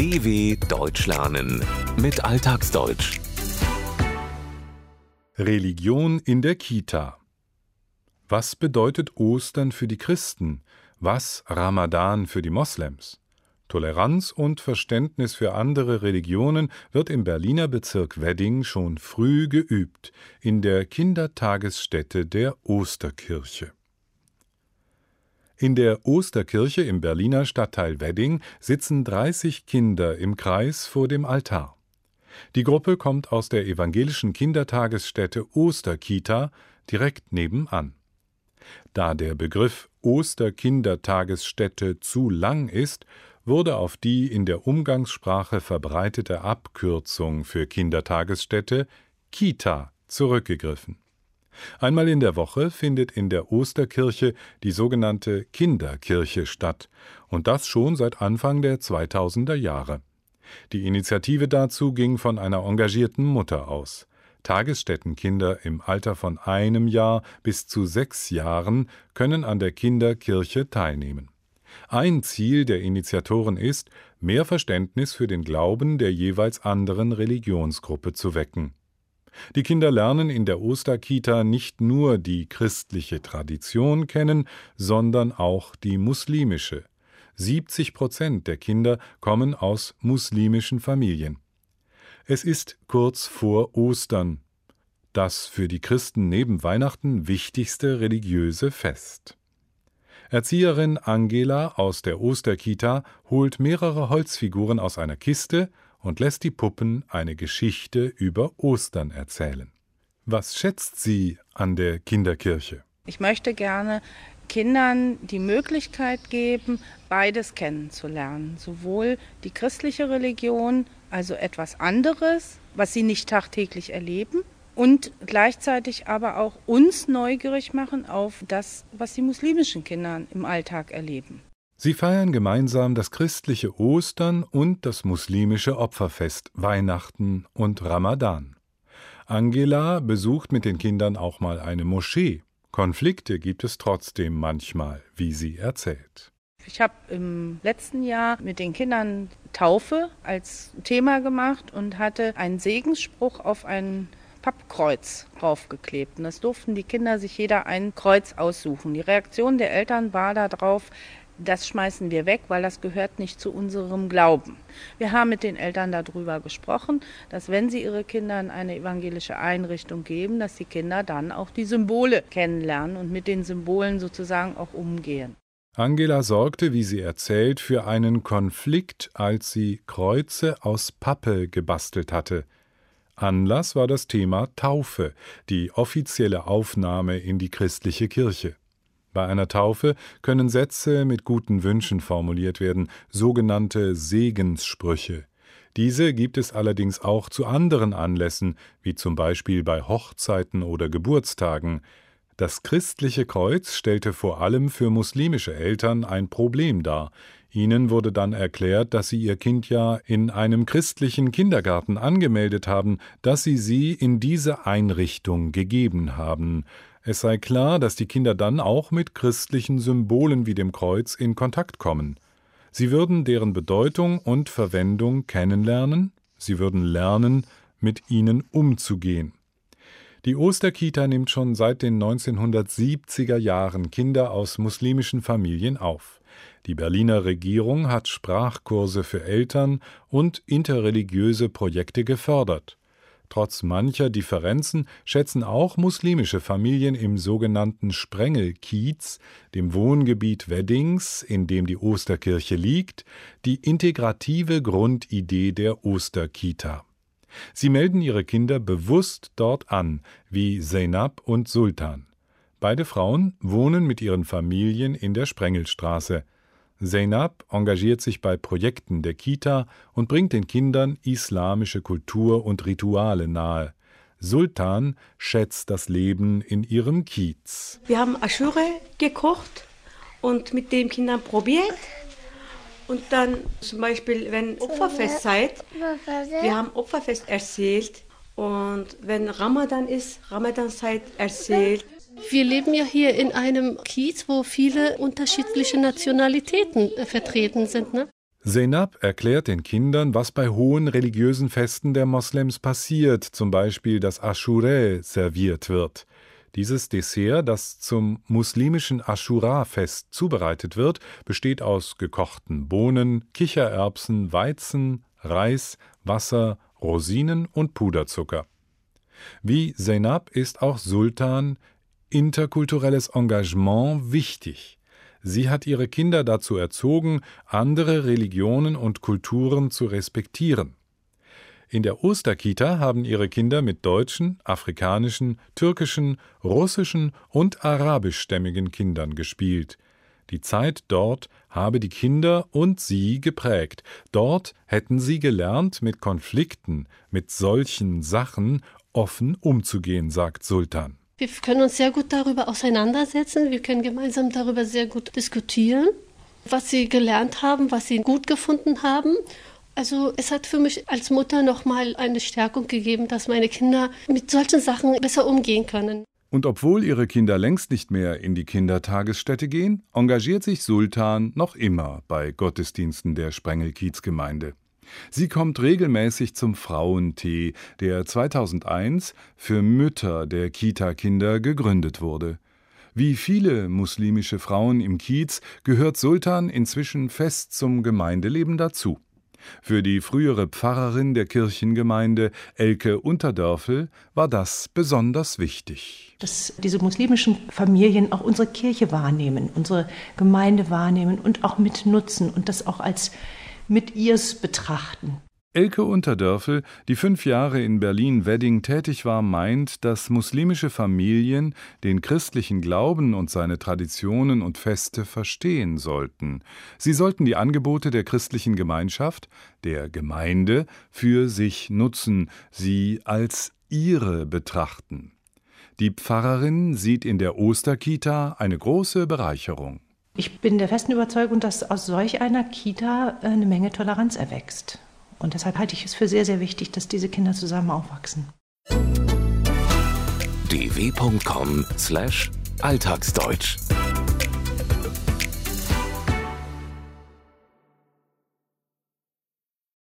DW Deutsch lernen mit Alltagsdeutsch. Religion in der Kita. Was bedeutet Ostern für die Christen? Was Ramadan für die Moslems? Toleranz und Verständnis für andere Religionen wird im Berliner Bezirk Wedding schon früh geübt, in der Kindertagesstätte der Osterkirche. In der Osterkirche im Berliner Stadtteil Wedding sitzen 30 Kinder im Kreis vor dem Altar. Die Gruppe kommt aus der evangelischen Kindertagesstätte Osterkita direkt nebenan. Da der Begriff Osterkindertagesstätte zu lang ist, wurde auf die in der Umgangssprache verbreitete Abkürzung für Kindertagesstätte Kita zurückgegriffen. Einmal in der Woche findet in der Osterkirche die sogenannte Kinderkirche statt, und das schon seit Anfang der 2000er Jahre. Die Initiative dazu ging von einer engagierten Mutter aus. Tagesstättenkinder im Alter von einem Jahr bis zu sechs Jahren können an der Kinderkirche teilnehmen. Ein Ziel der Initiatoren ist, mehr Verständnis für den Glauben der jeweils anderen Religionsgruppe zu wecken. Die Kinder lernen in der Osterkita nicht nur die christliche Tradition kennen, sondern auch die muslimische. 70 Prozent der Kinder kommen aus muslimischen Familien. Es ist kurz vor Ostern, das für die Christen neben Weihnachten wichtigste religiöse Fest. Erzieherin Angela aus der Osterkita holt mehrere Holzfiguren aus einer Kiste und lässt die Puppen eine Geschichte über Ostern erzählen. Was schätzt sie an der Kinderkirche? Ich möchte gerne Kindern die Möglichkeit geben, beides kennenzulernen. Sowohl die christliche Religion, also etwas anderes, was sie nicht tagtäglich erleben, und gleichzeitig aber auch uns neugierig machen auf das, was die muslimischen Kinder im Alltag erleben. Sie feiern gemeinsam das christliche Ostern und das muslimische Opferfest Weihnachten und Ramadan. Angela besucht mit den Kindern auch mal eine Moschee. Konflikte gibt es trotzdem manchmal, wie sie erzählt. Ich habe im letzten Jahr mit den Kindern Taufe als Thema gemacht und hatte einen Segensspruch auf ein Pappkreuz draufgeklebt. Und das durften die Kinder sich jeder ein Kreuz aussuchen. Die Reaktion der Eltern war darauf, das schmeißen wir weg, weil das gehört nicht zu unserem Glauben. Wir haben mit den Eltern darüber gesprochen, dass wenn sie ihre Kinder in eine evangelische Einrichtung geben, dass die Kinder dann auch die Symbole kennenlernen und mit den Symbolen sozusagen auch umgehen. Angela sorgte, wie sie erzählt, für einen Konflikt, als sie Kreuze aus Pappe gebastelt hatte. Anlass war das Thema Taufe, die offizielle Aufnahme in die christliche Kirche. Bei einer Taufe können Sätze mit guten Wünschen formuliert werden, sogenannte Segenssprüche. Diese gibt es allerdings auch zu anderen Anlässen, wie zum Beispiel bei Hochzeiten oder Geburtstagen. Das christliche Kreuz stellte vor allem für muslimische Eltern ein Problem dar. Ihnen wurde dann erklärt, dass sie ihr Kind ja in einem christlichen Kindergarten angemeldet haben, dass sie sie in diese Einrichtung gegeben haben. Es sei klar, dass die Kinder dann auch mit christlichen Symbolen wie dem Kreuz in Kontakt kommen. Sie würden deren Bedeutung und Verwendung kennenlernen, sie würden lernen, mit ihnen umzugehen. Die Osterkita nimmt schon seit den 1970er Jahren Kinder aus muslimischen Familien auf. Die Berliner Regierung hat Sprachkurse für Eltern und interreligiöse Projekte gefördert. Trotz mancher Differenzen schätzen auch muslimische Familien im sogenannten Sprengelkiez, dem Wohngebiet Weddings, in dem die Osterkirche liegt, die integrative Grundidee der Osterkita. Sie melden ihre Kinder bewusst dort an, wie Zeynab und Sultan. Beide Frauen wohnen mit ihren Familien in der Sprengelstraße. Zeynab engagiert sich bei Projekten der Kita und bringt den Kindern islamische Kultur und Rituale nahe. Sultan schätzt das Leben in ihrem Kiez. Wir haben Aschure gekocht und mit den Kindern probiert. Und dann zum Beispiel, wenn Opferfest seid, wir haben Opferfest erzählt. Und wenn Ramadan ist, Ramadan-Zeit erzählt. Wir leben ja hier in einem Kiez, wo viele unterschiedliche Nationalitäten äh, vertreten sind. Ne? Zeynab erklärt den Kindern, was bei hohen religiösen Festen der Moslems passiert, zum Beispiel, dass Aschurä serviert wird. Dieses Dessert, das zum muslimischen Aschura-Fest zubereitet wird, besteht aus gekochten Bohnen, Kichererbsen, Weizen, Reis, Wasser, Rosinen und Puderzucker. Wie Zeynab ist auch Sultan interkulturelles Engagement wichtig. Sie hat ihre Kinder dazu erzogen, andere Religionen und Kulturen zu respektieren. In der Osterkita haben ihre Kinder mit deutschen, afrikanischen, türkischen, russischen und arabischstämmigen Kindern gespielt. Die Zeit dort habe die Kinder und sie geprägt. Dort hätten sie gelernt, mit Konflikten, mit solchen Sachen offen umzugehen, sagt Sultan. Wir können uns sehr gut darüber auseinandersetzen. Wir können gemeinsam darüber sehr gut diskutieren, was sie gelernt haben, was sie gut gefunden haben. Also es hat für mich als Mutter nochmal eine Stärkung gegeben, dass meine Kinder mit solchen Sachen besser umgehen können. Und obwohl ihre Kinder längst nicht mehr in die Kindertagesstätte gehen, engagiert sich Sultan noch immer bei Gottesdiensten der Sprengelkiezgemeinde. Sie kommt regelmäßig zum Frauentee, der 2001 für Mütter der Kita-Kinder gegründet wurde. Wie viele muslimische Frauen im Kiez gehört Sultan inzwischen fest zum Gemeindeleben dazu. Für die frühere Pfarrerin der Kirchengemeinde Elke Unterdörfel war das besonders wichtig. Dass diese muslimischen Familien auch unsere Kirche wahrnehmen, unsere Gemeinde wahrnehmen und auch mitnutzen und das auch als mit ihrs betrachten. Elke Unterdörfel, die fünf Jahre in Berlin-Wedding tätig war, meint, dass muslimische Familien den christlichen Glauben und seine Traditionen und Feste verstehen sollten. Sie sollten die Angebote der christlichen Gemeinschaft, der Gemeinde, für sich nutzen, sie als ihre betrachten. Die Pfarrerin sieht in der Osterkita eine große Bereicherung. Ich bin der festen Überzeugung, dass aus solch einer Kita äh, eine Menge Toleranz erwächst. Und deshalb halte ich es für sehr, sehr wichtig, dass diese Kinder zusammen aufwachsen. dw.com/alltagsdeutsch